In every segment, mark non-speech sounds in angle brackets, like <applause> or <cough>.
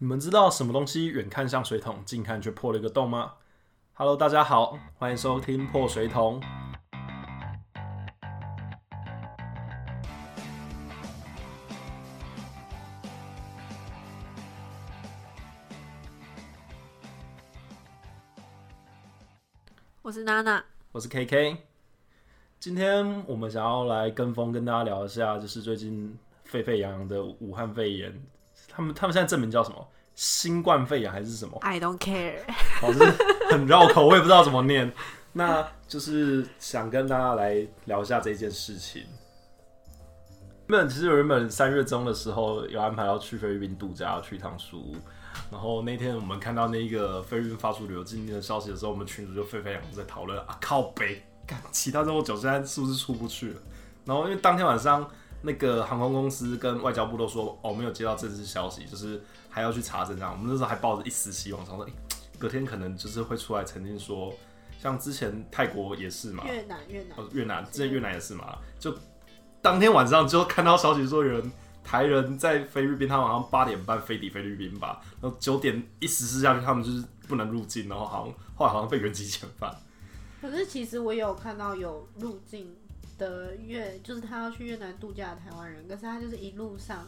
你们知道什么东西远看像水桶，近看却破了一个洞吗？Hello，大家好，欢迎收听破水桶。我是娜娜，我是 KK。今天我们想要来跟风，跟大家聊一下，就是最近沸沸扬扬的武汉肺炎。他们他们现在证明叫什么？新冠肺炎还是什么？I don't care。<laughs> 好像很绕口，我也不知道怎么念。那就是想跟大家来聊一下这件事情。原本其实原本三月中的时候有安排要去菲律宾度假，要去一趟书屋。然后那天我们看到那个菲律宾发出旅游禁令的消息的时候，我们群主就沸沸扬扬在讨论啊，靠北，干其他中国酒现在是不是出不去了？然后因为当天晚上那个航空公司跟外交部都说哦没有接到正式消息，就是还要去查证这样。我们那时候还抱着一丝希望，想说、诶隔天可能就是会出来澄清说，像之前泰国也是嘛，越南，越南，哦，越南之前越南也是嘛，就当天晚上就看到消息说有人台人在菲律宾，他们好像八点半飞抵菲律宾吧，然后九点一实施下去，他们就是不能入境，然后好像后来好像被原籍遣返。可是其实我有看到有入境的越，就是他要去越南度假的台湾人，可是他就是一路上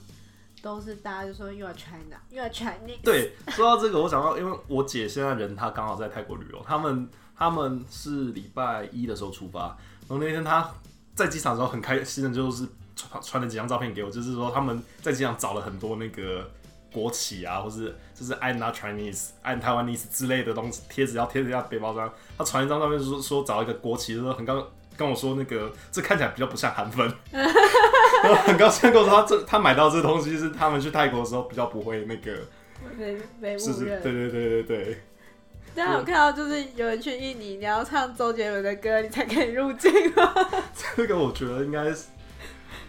都是大家就说 You are China, You are Chinese。对，说到这个，我想到，因为我姐现在人她刚好在泰国旅游，他们他们是礼拜一的时候出发，然后那天她在机场的时候很开心的，就是传传了几张照片给我，就是说他们在机场找了很多那个国旗啊，或是就是 I'm not Chinese, I'm Taiwanese 之类的东西贴纸要贴在背包上。她传一张照片说说找一个国旗，说很刚跟我说那个这看起来比较不像韩粉。然后很高兴地跟我说，他这他买到这东西是他们去泰国的时候比较不会那个，被被是是，误认。对对对对对，大家有看到就是有人去印尼，你要唱周杰伦的歌，你才可以入境吗？<laughs> 这个我觉得应该是，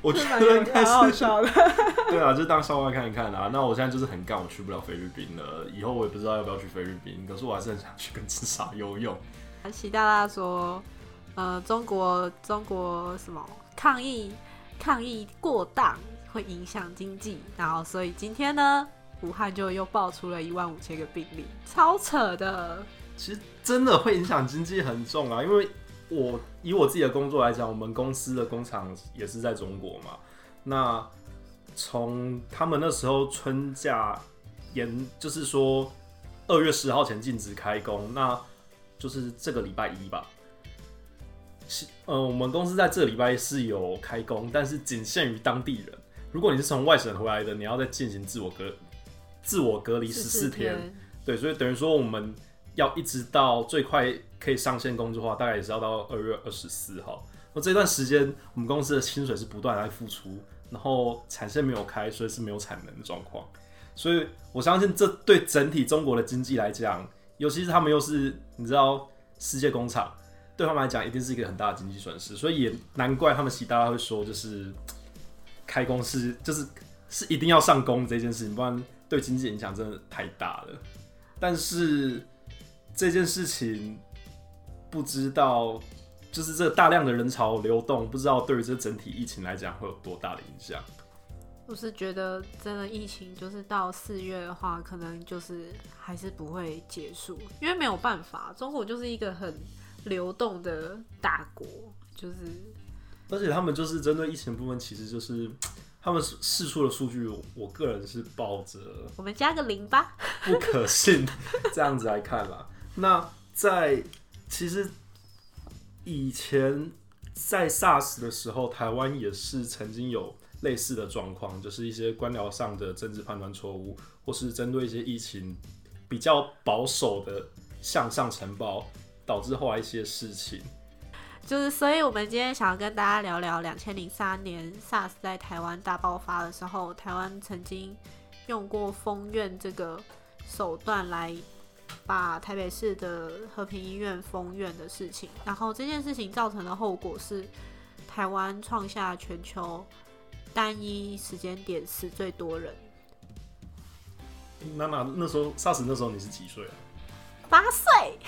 我觉得应该是，笑的。<laughs> 对啊，就当笑话看一看啊。那我现在就是很干，我去不了菲律宾了，以后我也不知道要不要去菲律宾，可是我还是很想去跟至少游泳。习大大说，呃，中国中国什么抗议抗议过当会影响经济，然后所以今天呢，武汉就又爆出了一万五千个病例，超扯的。其实真的会影响经济很重啊，因为我以我自己的工作来讲，我们公司的工厂也是在中国嘛。那从他们那时候春假延，就是说二月十号前禁止开工，那就是这个礼拜一吧。是呃，我们公司在这礼拜是有开工，但是仅限于当地人。如果你是从外省回来的，你要再进行自我隔自我隔离十四天。对，所以等于说我们要一直到最快可以上线工作的话，大概也是要到二月二十四号。那这段时间，我们公司的薪水是不断在付出，然后产线没有开，所以是没有产能的状况。所以我相信这对整体中国的经济来讲，尤其是他们又是你知道世界工厂，对他们来讲一定是一个很大的经济损失。所以也难怪他们习大大会说，就是开工是就是是一定要上工这件事情，不然对经济影响真的太大了。但是这件事情不知道，就是这大量的人潮流动，不知道对于这整体疫情来讲会有多大的影响。我是觉得真的疫情就是到四月的话，可能就是还是不会结束，因为没有办法，中国就是一个很流动的大国，就是而且他们就是针对疫情部分，其实就是他们试出的数据，我个人是抱着我们加个零吧。不可信这样子来看啦。那在其实以前在 SARS 的时候，台湾也是曾经有类似的状况，就是一些官僚上的政治判断错误，或是针对一些疫情比较保守的向上呈报，导致后来一些事情。就是，所以我们今天想要跟大家聊聊两千零三年 SARS 在台湾大爆发的时候，台湾曾经用过封院这个手段来把台北市的和平医院封院的事情。然后这件事情造成的后果是，台湾创下全球单一时间点死最多人，娜娜那时候 SARS 那时候你是几岁啊？八岁。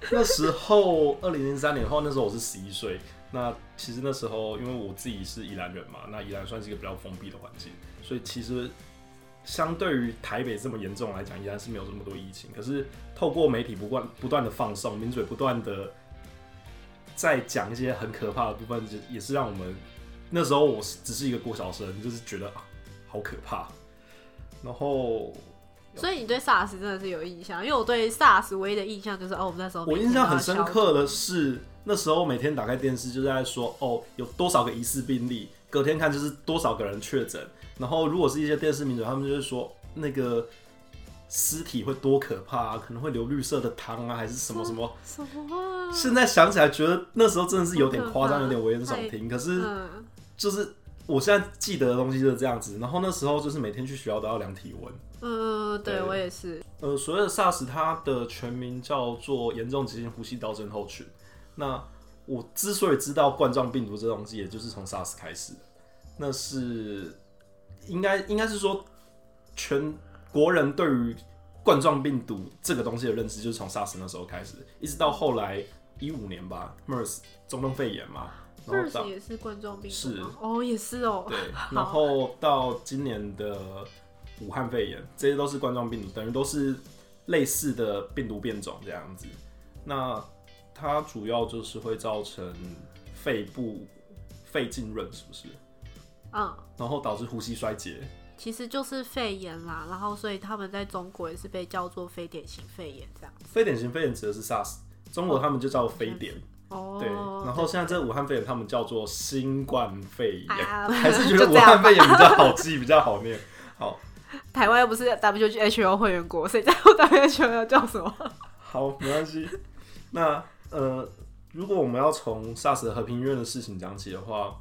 <laughs> 那时候二零零三年后，那时候我是十一岁。那其实那时候，因为我自己是宜兰人嘛，那宜兰算是一个比较封闭的环境，所以其实相对于台北这么严重来讲，依然是没有这么多疫情。可是透过媒体不断不断的放送，名嘴不断的在讲一些很可怕的部分，就也是让我们那时候我只是一个过小生，就是觉得啊好可怕。然后所以你对 SARS 真的是有印象，因为我对 SARS 唯一的印象就是哦，我们那时候我印象很深刻的是，那时候每天打开电视就在说哦，有多少个疑似病例，隔天看就是多少个人确诊。然后如果是一些电视名嘴，他们就会说那个尸体会多可怕啊，可能会流绿色的汤啊，还是什么什么。什么？<laughs> 现在想起来觉得那时候真的是有点夸张，有点危言耸听。可是嗯，就是我现在记得的东西就是这样子。然后那时候就是每天去学校都要量体温。嗯，对对我也是。呃，所谓的 SARS，它的全名叫做严重急性呼吸道症候群。那我之所以知道冠状病毒这东西，也就是从 SARS 开始的。那是应该应该是说，全国人对于冠状病毒这个东西的认知，就是从 SARS 那时候开始，一直到后来一五年吧，MERS 中东肺炎嘛，MERS 也是冠状病毒是吗？哦，也是哦。对，<laughs> 然后到今年的武汉肺炎，这些都是冠状病毒，等于都是类似的病毒变种这样子。那它主要就是会造成肺部肺浸润，是不是？嗯，然后导致呼吸衰竭。其实就是肺炎啦，然后所以他们在中国也是被叫做非典型肺炎这样子。非典型肺炎指的是 SARS，中国他们就叫非典。哦，对，然后现在这武汉肺炎他们叫做新冠肺炎，啊 <laughs> 还是觉得武汉肺炎比较好记，比较好念。好，<laughs> 台湾又不是 WHO 会员国，谁在乎 WHO 要叫什么？好，没关系。那呃，如果我们要从 SARS 和平医院的事情讲起的话，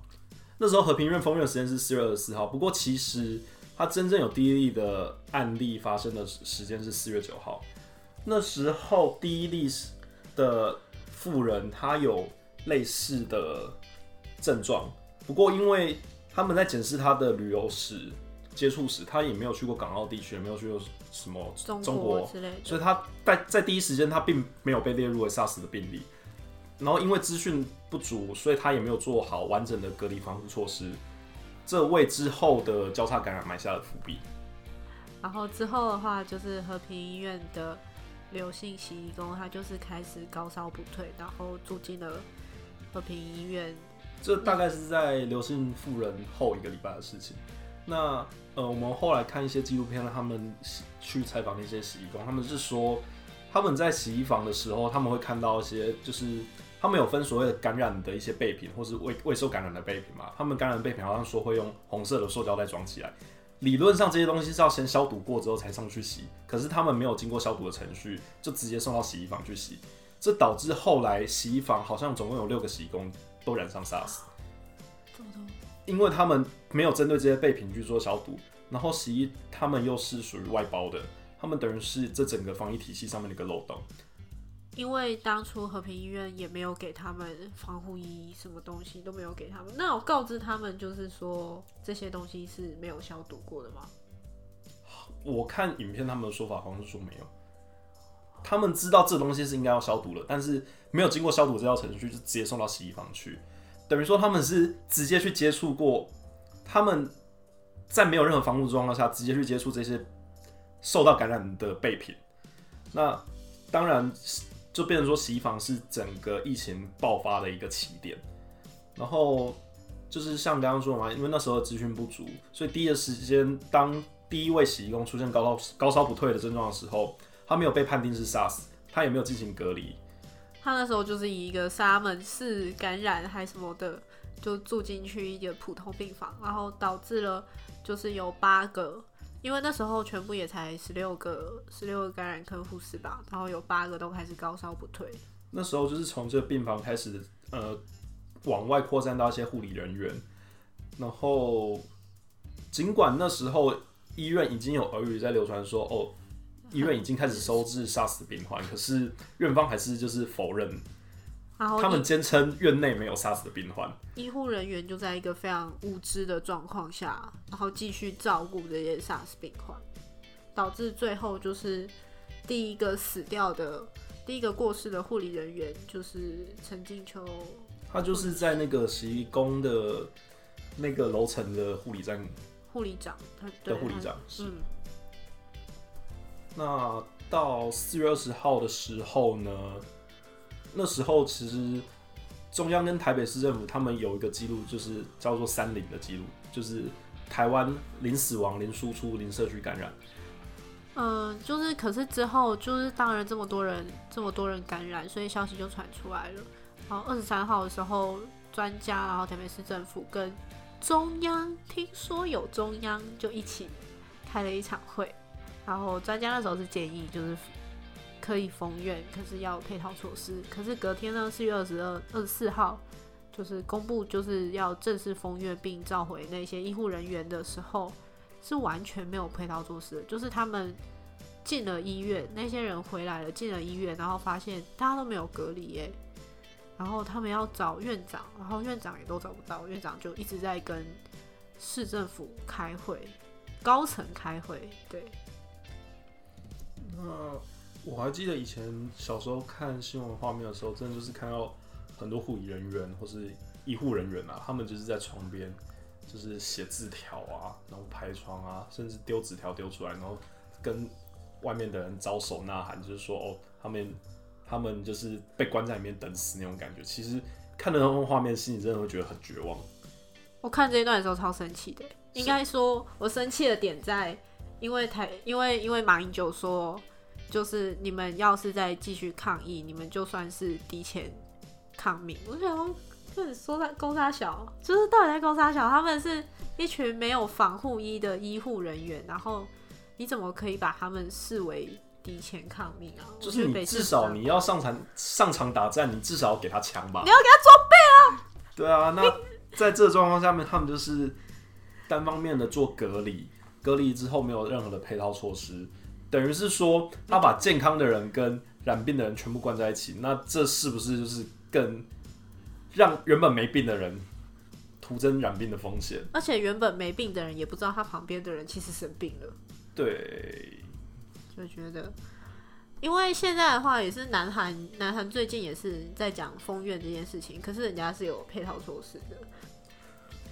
那时候和平医院封院的时间是四月二十四号，不过其实它真正有第一例的案例发生的时间是四月九号。那时候第一例的妇人她有类似的症状，不过因为他们在检视她的旅游史、接触史，他也没有去过港澳地区，也没有去过什么中中国国之类的。所以他在在第一时间他并没有被列入为 SARS 的病例，然后因为资讯不足，所以他也没有做好完整的隔离防护措施，这为之后的交叉感染埋下了伏笔。然后之后的话，就是和平医院的刘姓洗衣工，他就是开始高烧不退，然后住进了和平医院。这大概是在刘姓妇人后一个礼拜的事情。那呃，我们后来看一些纪录片，他们去采访那些洗衣工，他们是说他们在洗衣房的时候，他们会看到一些，就是他们有分所谓的感染的一些备品，或是未未受感染的备品嘛。他们感染备品好像说会用红色的塑胶袋装起来，理论上这些东西是要先消毒过之后才上去洗，可是他们没有经过消毒的程序，就直接送到洗衣房去洗，这导致后来洗衣房好像总共有六个洗衣工都染上 SARS。因为他们没有针对这些备品去做消毒，然后洗衣他们又是属于外包的，他们等于是这整个防疫体系上面的一个漏洞。因为当初和平医院也没有给他们防护衣，什么东西都没有给他们。那我告知他们，就是说这些东西是没有消毒过的吗？我看影片他们的说法好像是说没有，他们知道这东西是应该要消毒的，但是没有经过消毒这道程序就直接送到洗衣房去，等于说他们是直接去接触过，他们在没有任何防护状况下直接去接触这些受到感染的备品，那当然就变成说洗衣房是整个疫情爆发的一个起点，然后就是像刚刚说的嘛，因为那时候资讯不足，所以第一个时间当第一位洗衣工出现高烧高烧不退的症状的时候，他没有被判定是 SARS，他也没有进行隔离，他那时候就是以一个沙门氏感染还什么的，就住进去一个普通病房，然后导致了就是有八个，因为那时候全部也才十六个十六个感染科护士吧，然后有八个都开始高烧不退。那时候就是从这个病房开始，呃，往外扩散到一些护理人员，然后尽管那时候医院已经有耳语在流传说，哦，医院已经开始收治 SARS 的病患，<laughs> 可是院方还是就是否认，然后他们坚称院内没有 SARS 的病患。医护人员就在一个非常无知的状况下，然后继续照顾这些 SARS 病患，导致最后就是第一个死掉的、第一个过世的护理人员就是陈静秋。他就是在那个十一宫的那个楼层的护理站护理长，他对的护理他长是嗯，那到四月二十号的时候呢，那时候其实中央跟台北市政府他们有一个记录，就是叫做“三零”的记录，就是台湾零死亡、零输出、零社区感染。嗯，就是可是之后就是当然这么多人这么多人感染，所以消息就传出来了。然后二十三号的时候，专家然后台北市政府跟中央听说有中央就一起开了一场会，然后专家那时候是建议就是可以封院，可是要配套措施。可是隔天呢，四月二十二、二十四号就是公布就是要正式封院并召回那些医护人员的时候。是完全没有配套措施，就是他们进了医院，那些人回来了，进了医院，然后发现大家都没有隔离耶，然后他们要找院长，然后院长也都找不到，院长就一直在跟市政府开会，高层开会，对。那我还记得以前小时候看新闻画面的时候，真的就是看到很多护理人员或是医护人员啊，他们就是在床边。就是写字条啊，然后拍窗啊，甚至丢纸条丢出来，然后跟外面的人招手呐喊，就是说哦，他们他们就是被关在里面等死那种感觉。其实看到那种画面，心里真的会觉得很绝望。我看这一段的时候超生气的，应该说我生气的点在，因为台因为因为马英九说，就是你们要是再继续抗议，你们就算是提前抗命。我想。就是说在勾沙小，就是到底在勾沙小，他们是一群没有防护衣的医护人员，然后你怎么可以把他们视为敌前抗命啊？就是你至少你要上场上场打战，你至少要给他枪吧？你要给他装备啊？对啊，那在这状况下面，他们就是单方面的做隔离，隔离之后没有任何的配套措施，等于是说他把健康的人跟染病的人全部关在一起，那这是不是就是更？让原本没病的人徒增染病的风险，而且原本没病的人也不知道他旁边的人其实生病了。对，就觉得，因为现在的话也是南韩，南韩最近也是在讲封院这件事情，可是人家是有配套措施的。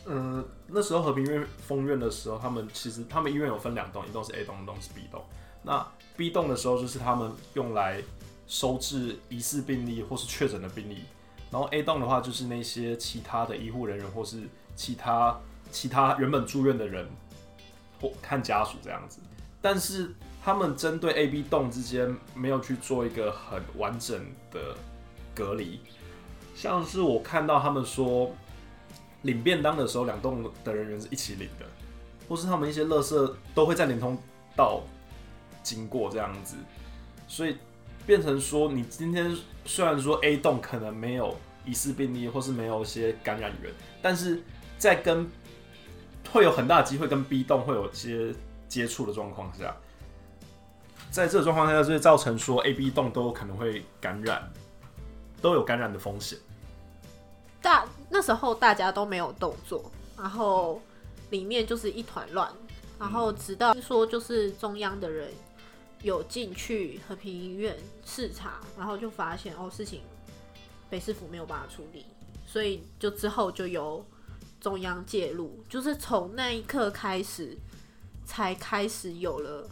嗯，那时候和平院封院的时候，他们其实他们医院有分两栋，一栋是 A 栋，一栋是 B 栋。那 B 栋的时候，就是他们用来收治疑似病例或是确诊的病例。然后 A 栋的话，就是那些其他的医护人员或是其他其他原本住院的人或看家属这样子。但是他们针对 A、B 栋之间没有去做一个很完整的隔离。像是我看到他们说领便当的时候，两栋的人员是一起领的，或是他们一些垃圾都会在连通道经过这样子，所以。变成说，你今天虽然说 A 栋可能没有疑似病例，或是没有一些感染源，但是在跟会有很大的机会跟 B 栋会有一些接触的状况下，在这个状况下就会造成说 A、B 栋都可能会感染，都有感染的风险。大那时候大家都没有动作，然后里面就是一团乱，然后直到说就是中央的人。有进去和平医院视察，然后就发现哦，事情北市府没有办法处理，所以就之后就由中央介入，就是从那一刻开始才开始有了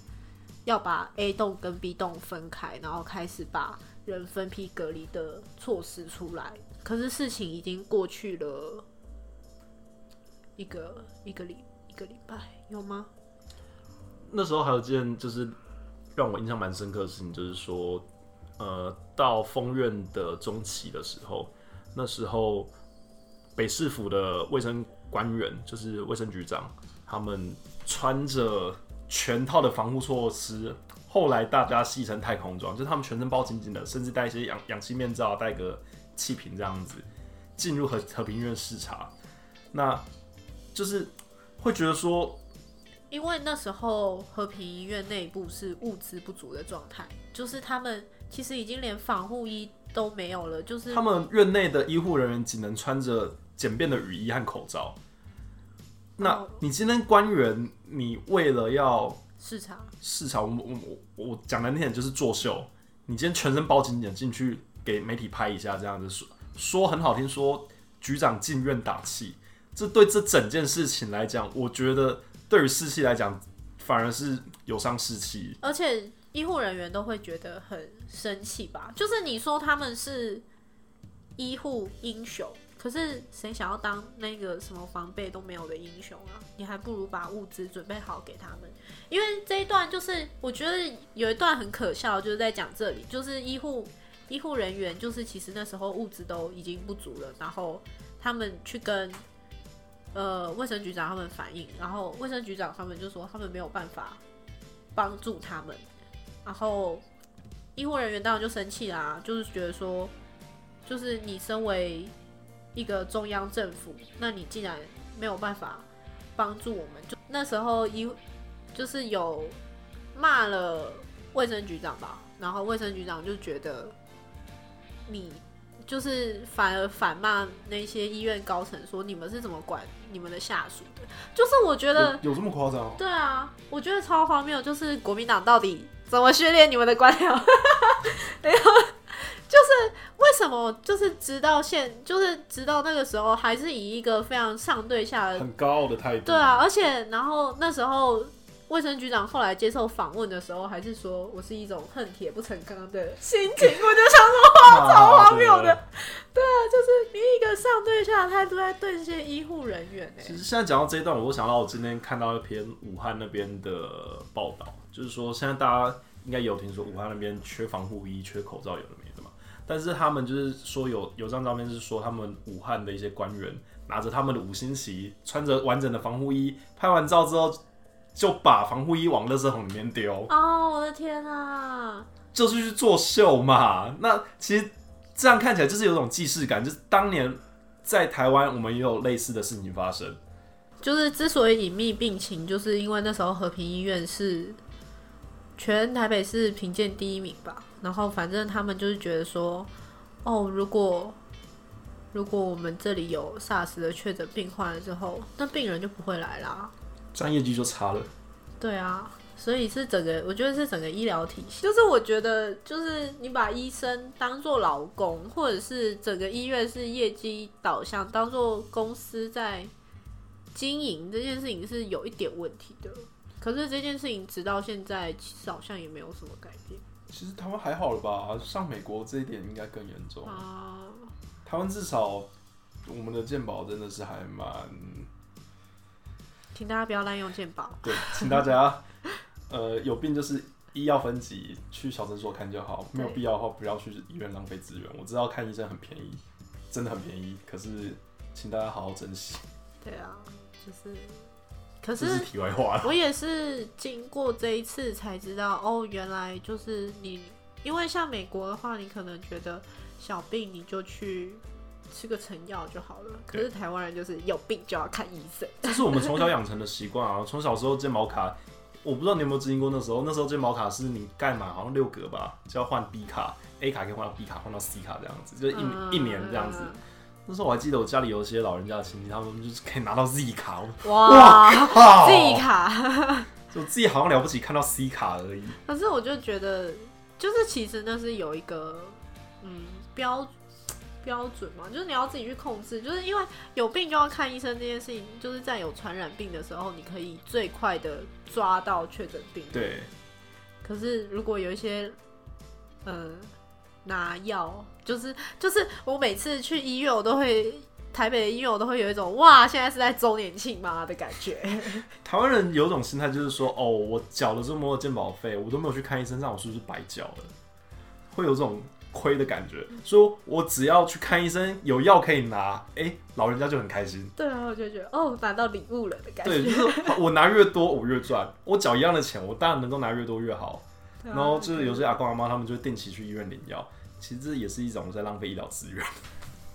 要把 A 栋跟 B 栋分开，然后开始把人分批隔离的措施出来。可是事情已经过去了一个一个礼一个礼拜，有吗？那时候还有件就是。让我印象蛮深刻的事情就是说，呃，到丰院的中期的时候，那时候北市府的卫生官员，就是卫生局长，他们穿着全套的防护措施，后来大家戏称太空装，就是他们全身包紧紧的，甚至戴一些氧氧气面罩，戴个气瓶这样子，进入和和平医院视察，那就是会觉得说。因为那时候和平医院内部是物资不足的状态，就是他们其实已经连防护衣都没有了，就是他们院内的医护人员只能穿着简便的雨衣和口罩。那你今天官员，你为了要视察视察，我我我我讲难听点就是作秀，你今天全身包紧点进去给媒体拍一下，这样子说说很好听，说局长进院打气，这对这整件事情来讲，我觉得。对于士气来讲，反而是有伤士气。而且医护人员都会觉得很生气吧？就是你说他们是医护英雄，可是谁想要当那个什么防备都没有的英雄啊？你还不如把物资准备好给他们。因为这一段就是我觉得有一段很可笑，就是在讲这里，就是医护医护人员，就是其实那时候物资都已经不足了，然后他们去跟呃卫生局长他们反映，然后卫生局长他们就说他们没有办法帮助他们，然后医护人员当然就生气啦，就是觉得说，就是你身为一个中央政府，那你竟然没有办法帮助我们，就那时候医就是有骂了卫生局长吧，然后卫生局长就觉得你就是反而反骂那些医院高层，说你们是怎么管你们的下属的，就是我觉得有有这么夸张？对啊，我觉得超荒谬，就是国民党到底怎么训练你们的官僚？<laughs> 没有，就是为什么就是直到现，就是直到那个时候，还是以一个非常上对下的很高傲的态度。对啊，而且然后那时候卫生局长后来接受访问的时候，还是说我是一种恨铁不成钢的心情，我就想说哇，<laughs> 超荒谬的。对啊，就是你一个上对下的态度在对这些医护人员哎、其实现在讲到这一段，我都想到我今天看到一篇武汉那边的报道，就是说现在大家应该有听说武汉那边缺防护衣、缺口罩，有的没的嘛。但是他们就是说有有张照片是说他们武汉的一些官员拿着他们的五星旗，穿着完整的防护衣，拍完照之后就把防护衣往垃圾桶里面丢，哦，我的天啊！就是去作秀嘛。那其实这样看起来就是有种既视感，就是当年在台湾我们也有类似的事情发生。就是之所以隐秘病情，就是因为那时候和平医院是全台北市评鉴第一名吧。然后反正他们就是觉得说，哦，如果如果我们这里有 SARS 的确诊病患了之后，那病人就不会来啦。这样业绩就差了。对啊，所以是整个，我觉得是整个医疗体系，就是我觉得，就是你把医生当做劳工，或者是整个医院是业绩导向，当做公司在经营这件事情是有一点问题的。可是这件事情直到现在，其实好像也没有什么改变其实台湾还好了吧？像美国这一点应该更严重。啊。台湾至少我们的健保真的是还蛮请大家不要滥用健保。对，请大家呃有病就是医药分级，去小诊所看就好，没有必要的话不要去医院浪费资源。我知道看医生很便宜，真的很便宜，可是请大家好好珍惜。对啊，就是，可是是题外话。我也是经过这一次才知道，哦，原来就是你，因为像美国的话，你可能觉得小病你就去吃个成药就好了，可是台湾人就是有病就要看医生。这是我们从小养成的习惯啊。从小时候健保卡，我不知道你有没有经历过那时候，那时候健保卡是你盖满好像六格吧，就要换 B 卡，A 卡可以换到 B 卡，换到 C 卡这样子，就是一、嗯一年这样子。那时候我还记得我家里有一些老人家的亲戚，他们就是可以拿到 Z 卡，我哇靠，Z 卡。<laughs> 就自己好像了不起，看到 C 卡而已。可是我就觉得，就是其实那是有一个嗯标标准嘛，就是你要自己去控制，就是因为有病就要看医生这件事情，就是在有传染病的时候，你可以最快的抓到确诊病人。对，可是如果有一些呃拿药，就是就是我每次去医院，我都会。台北的医院我都会有一种哇，现在是在周年庆吗的感觉。<laughs> 台湾人有一种心态，就是说，哦，我缴了这么多的健保费，我都没有去看医生，让我是不是白缴了？会有这种亏的感觉。说我只要去看医生，有药可以拿，哎、老人家就很开心。对啊，我就觉得哦，拿到礼物了的感觉。对，就是我拿越多，我越赚。我缴一样的钱，我当然能够拿越多越好。然后就是有些阿公阿妈他们就定期去医院领药，其实这也是一种在浪费医疗资源。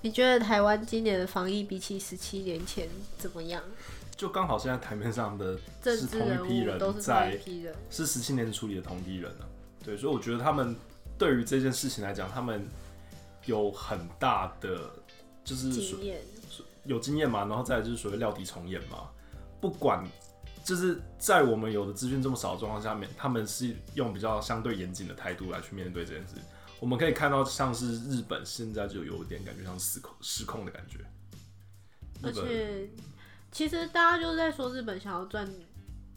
你觉得台湾今年的防疫比起十七年前怎么样？就刚好现在台面上的是同一批人在是十七年处理的同一批人啊。对，所以我觉得他们对于这件事情来讲，他们有很大的就是经验。有经验嘛，然后再来就是所谓料敌从演嘛。不管就是在我们有的资讯这么少的状况下面，他们是用比较相对严谨的态度来去面对这件事。我们可以看到，像是日本现在就有一点感觉像失控失控的感觉。而且，其实大家就是在说日本想要赚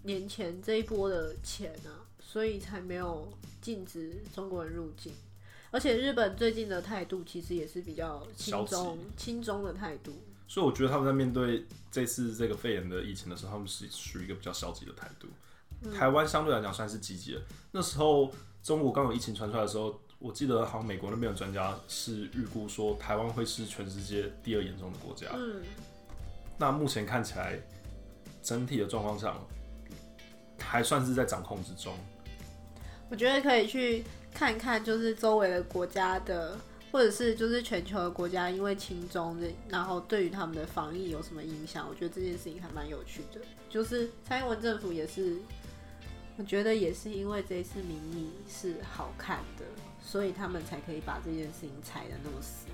年前这一波的钱啊，所以才没有禁止中国人入境。而且日本最近的态度其实也是比较轻中轻中的态度。所以我觉得他们在面对这次这个肺炎的疫情的时候，他们是属于一个比较消极的态度。台湾相对来讲算是积极的。那时候中国刚有疫情传出来的时候，我记得好像美国那边的专家是预估说台湾会是全世界第二严重的国家。嗯，那目前看起来整体的状况上还算是在掌控之中。我觉得可以去看看，就是周围的国家的，或者是就是全球的国家，因为轻中的，然后对于他们的防疫有什么影响？我觉得这件事情还蛮有趣的。就是蔡英文政府也是，我觉得也是因为这一次民意是好看的，所以他们才可以把这件事情踩的那么死。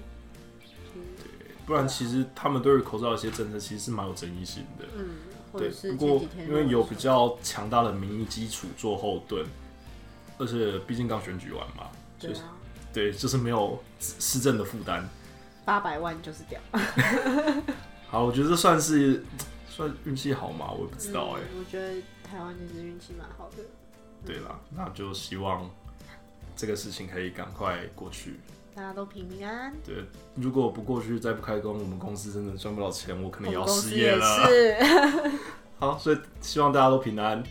不然，其实他们对于口罩的一些政策其实是蛮有争议性的。嗯，或对者，是不过因为有比较强大的民意基础做后盾，而且毕竟刚选举完嘛，就是对啊，对，就是没有市政的负担。八百万就是屌。<laughs> 好，我觉得这算是算运气好嘛？我也不知道哎、嗯我觉得台湾其实运气蛮好的。对啦，那就希望这个事情可以赶快过去。大家都平平安安。对，如果不过去再不开工，我们公司真的赚不到钱，我可能也要失业了。是。<laughs> 好，所以希望大家都平安。